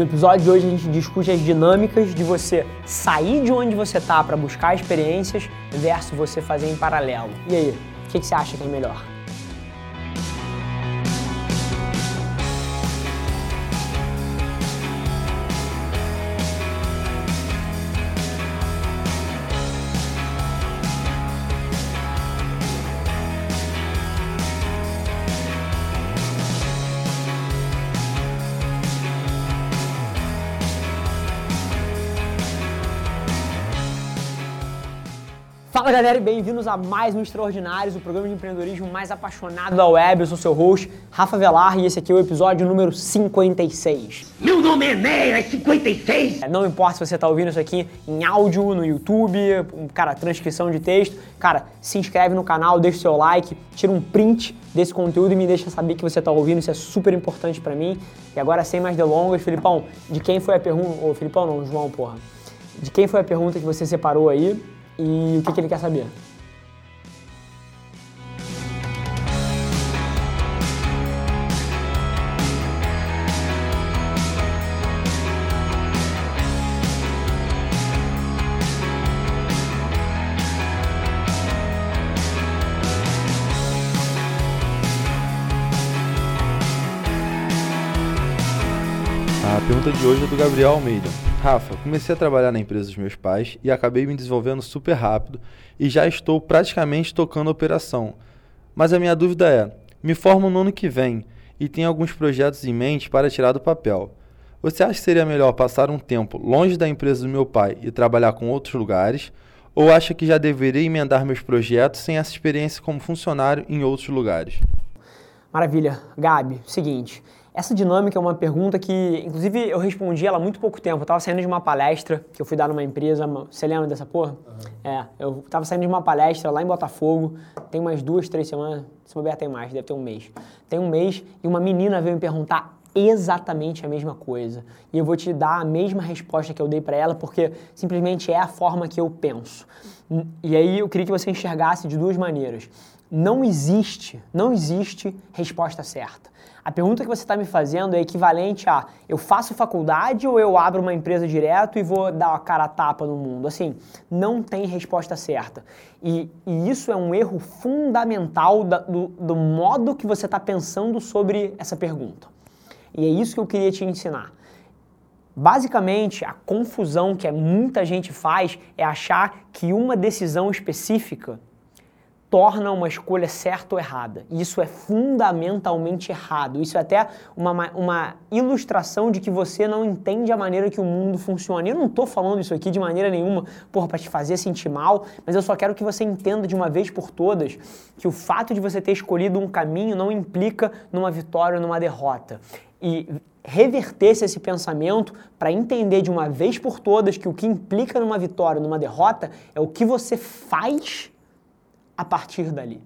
No episódio de hoje a gente discute as dinâmicas de você sair de onde você está para buscar experiências versus você fazer em paralelo. E aí, o que, que você acha que é melhor? Fala galera e bem-vindos a mais um Extraordinários, o programa de empreendedorismo mais apaixonado da web. Eu sou seu host, Rafa Velar, e esse aqui é o episódio número 56. Meu nome é Neia, é 56! É, não importa se você está ouvindo isso aqui em áudio, no YouTube, cara, transcrição de texto. Cara, se inscreve no canal, deixa o seu like, tira um print desse conteúdo e me deixa saber que você está ouvindo, isso é super importante para mim. E agora, sem mais delongas, Filipão, de quem foi a pergunta... Ô, Filipão não, João, porra. De quem foi a pergunta que você separou aí? E o que, que ele quer saber. A pergunta de hoje é do Gabriel Almeida. Rafa, comecei a trabalhar na empresa dos meus pais e acabei me desenvolvendo super rápido e já estou praticamente tocando a operação. Mas a minha dúvida é: me formo no ano que vem e tenho alguns projetos em mente para tirar do papel. Você acha que seria melhor passar um tempo longe da empresa do meu pai e trabalhar com outros lugares? Ou acha que já deveria emendar meus projetos sem essa experiência como funcionário em outros lugares? Maravilha. Gabi, seguinte. Essa dinâmica é uma pergunta que, inclusive, eu respondi ela há muito pouco tempo. Eu estava saindo de uma palestra que eu fui dar numa empresa. Você lembra dessa porra? Uhum. É, eu estava saindo de uma palestra lá em Botafogo, tem umas duas, três semanas. Se bobear, tem mais, deve ter um mês. Tem um mês e uma menina veio me perguntar exatamente a mesma coisa. E eu vou te dar a mesma resposta que eu dei para ela, porque simplesmente é a forma que eu penso. E aí eu queria que você enxergasse de duas maneiras. Não existe, não existe resposta certa. A pergunta que você está me fazendo é equivalente a eu faço faculdade ou eu abro uma empresa direto e vou dar a cara a tapa no mundo? Assim, não tem resposta certa. E, e isso é um erro fundamental da, do, do modo que você está pensando sobre essa pergunta. E é isso que eu queria te ensinar. Basicamente, a confusão que muita gente faz é achar que uma decisão específica torna uma escolha certa ou errada. Isso é fundamentalmente errado. Isso é até uma, uma ilustração de que você não entende a maneira que o mundo funciona. Eu não estou falando isso aqui de maneira nenhuma, para te fazer sentir mal, mas eu só quero que você entenda de uma vez por todas que o fato de você ter escolhido um caminho não implica numa vitória ou numa derrota. E reverter-se esse pensamento para entender de uma vez por todas que o que implica numa vitória ou numa derrota é o que você faz a partir dali.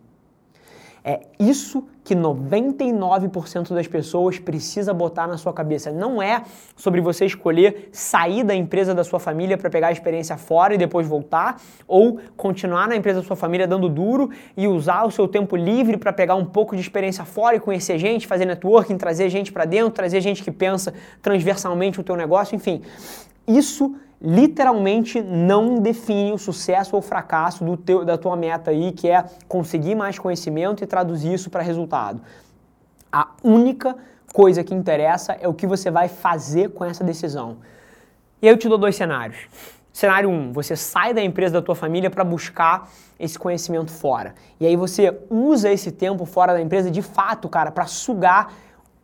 É isso que 99% das pessoas precisa botar na sua cabeça. Não é sobre você escolher sair da empresa da sua família para pegar a experiência fora e depois voltar, ou continuar na empresa da sua família dando duro e usar o seu tempo livre para pegar um pouco de experiência fora e conhecer gente, fazer networking, trazer gente para dentro, trazer gente que pensa transversalmente o teu negócio, enfim. Isso literalmente não define o sucesso ou fracasso do teu, da tua meta aí, que é conseguir mais conhecimento e traduzir isso para resultado. A única coisa que interessa é o que você vai fazer com essa decisão. E eu te dou dois cenários. Cenário 1, um, você sai da empresa da tua família para buscar esse conhecimento fora. E aí você usa esse tempo fora da empresa de fato, cara, para sugar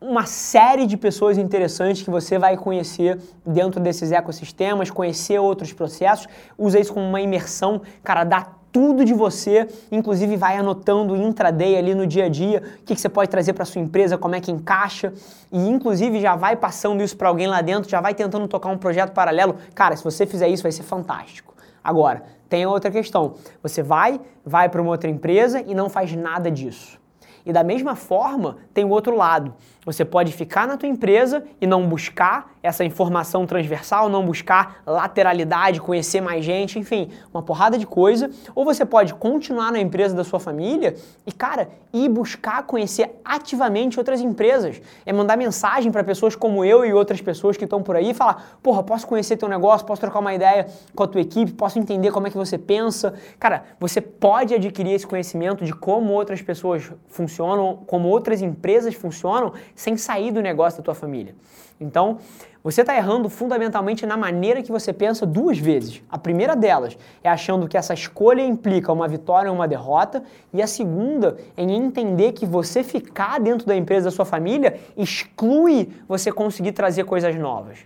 uma série de pessoas interessantes que você vai conhecer dentro desses ecossistemas, conhecer outros processos, usa isso como uma imersão, cara, dá tudo de você, inclusive vai anotando intraday ali no dia a dia, o que, que você pode trazer para sua empresa, como é que encaixa, e inclusive já vai passando isso para alguém lá dentro, já vai tentando tocar um projeto paralelo. Cara, se você fizer isso vai ser fantástico. Agora, tem outra questão. Você vai, vai para uma outra empresa e não faz nada disso. E da mesma forma, tem o outro lado Você pode ficar na tua empresa e não buscar essa informação transversal, não buscar lateralidade, conhecer mais gente, enfim, uma porrada de coisa. Ou você pode continuar na empresa da sua família e, cara, ir buscar conhecer ativamente outras empresas. É mandar mensagem para pessoas como eu e outras pessoas que estão por aí e falar: porra, posso conhecer teu negócio, posso trocar uma ideia com a tua equipe, posso entender como é que você pensa. Cara, você pode adquirir esse conhecimento de como outras pessoas funcionam, como outras empresas funcionam sem sair do negócio da tua família. Então, você está errando fundamentalmente na maneira que você pensa duas vezes. A primeira delas é achando que essa escolha implica uma vitória ou uma derrota, e a segunda é em entender que você ficar dentro da empresa da sua família exclui você conseguir trazer coisas novas.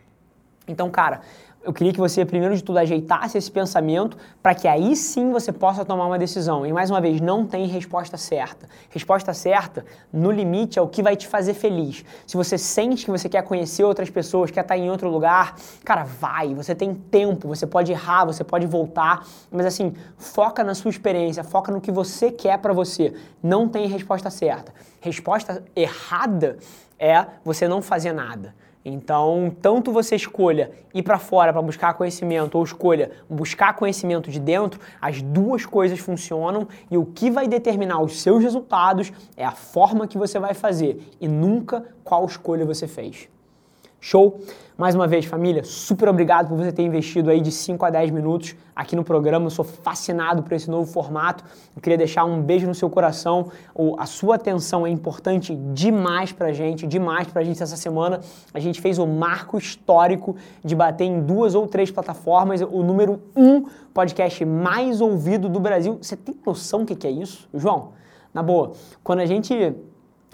Então, cara, eu queria que você, primeiro de tudo, ajeitasse esse pensamento para que aí sim você possa tomar uma decisão. E mais uma vez, não tem resposta certa. Resposta certa, no limite, é o que vai te fazer feliz. Se você sente que você quer conhecer outras pessoas, quer estar em outro lugar, cara, vai. Você tem tempo, você pode errar, você pode voltar. Mas assim, foca na sua experiência, foca no que você quer para você. Não tem resposta certa. Resposta errada é você não fazer nada. Então, tanto você escolha ir para fora para buscar conhecimento ou escolha buscar conhecimento de dentro, as duas coisas funcionam e o que vai determinar os seus resultados é a forma que você vai fazer e nunca qual escolha você fez. Show? Mais uma vez, família, super obrigado por você ter investido aí de 5 a 10 minutos aqui no programa. Eu sou fascinado por esse novo formato. Eu queria deixar um beijo no seu coração. A sua atenção é importante demais pra gente, demais pra gente essa semana. A gente fez o marco histórico de bater em duas ou três plataformas o número um podcast mais ouvido do Brasil. Você tem noção do que é isso, João? Na boa, quando a gente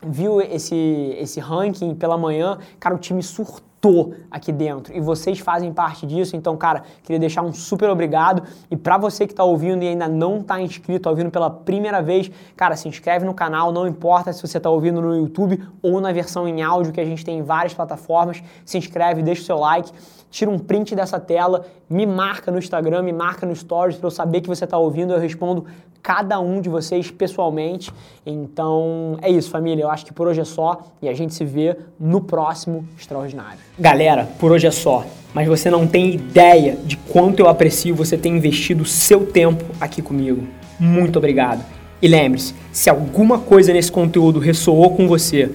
viu esse, esse ranking pela manhã, cara, o time surtou aqui dentro. E vocês fazem parte disso, então, cara, queria deixar um super obrigado. E para você que tá ouvindo e ainda não tá inscrito, tá ouvindo pela primeira vez, cara, se inscreve no canal, não importa se você tá ouvindo no YouTube ou na versão em áudio que a gente tem em várias plataformas, se inscreve, deixa o seu like, tira um print dessa tela, me marca no Instagram, me marca no Stories para eu saber que você está ouvindo. Eu respondo cada um de vocês pessoalmente. Então é isso, família. Eu acho que por hoje é só e a gente se vê no próximo Extraordinário. Galera, por hoje é só. Mas você não tem ideia de quanto eu aprecio você ter investido seu tempo aqui comigo. Muito obrigado. E lembre-se, se alguma coisa nesse conteúdo ressoou com você,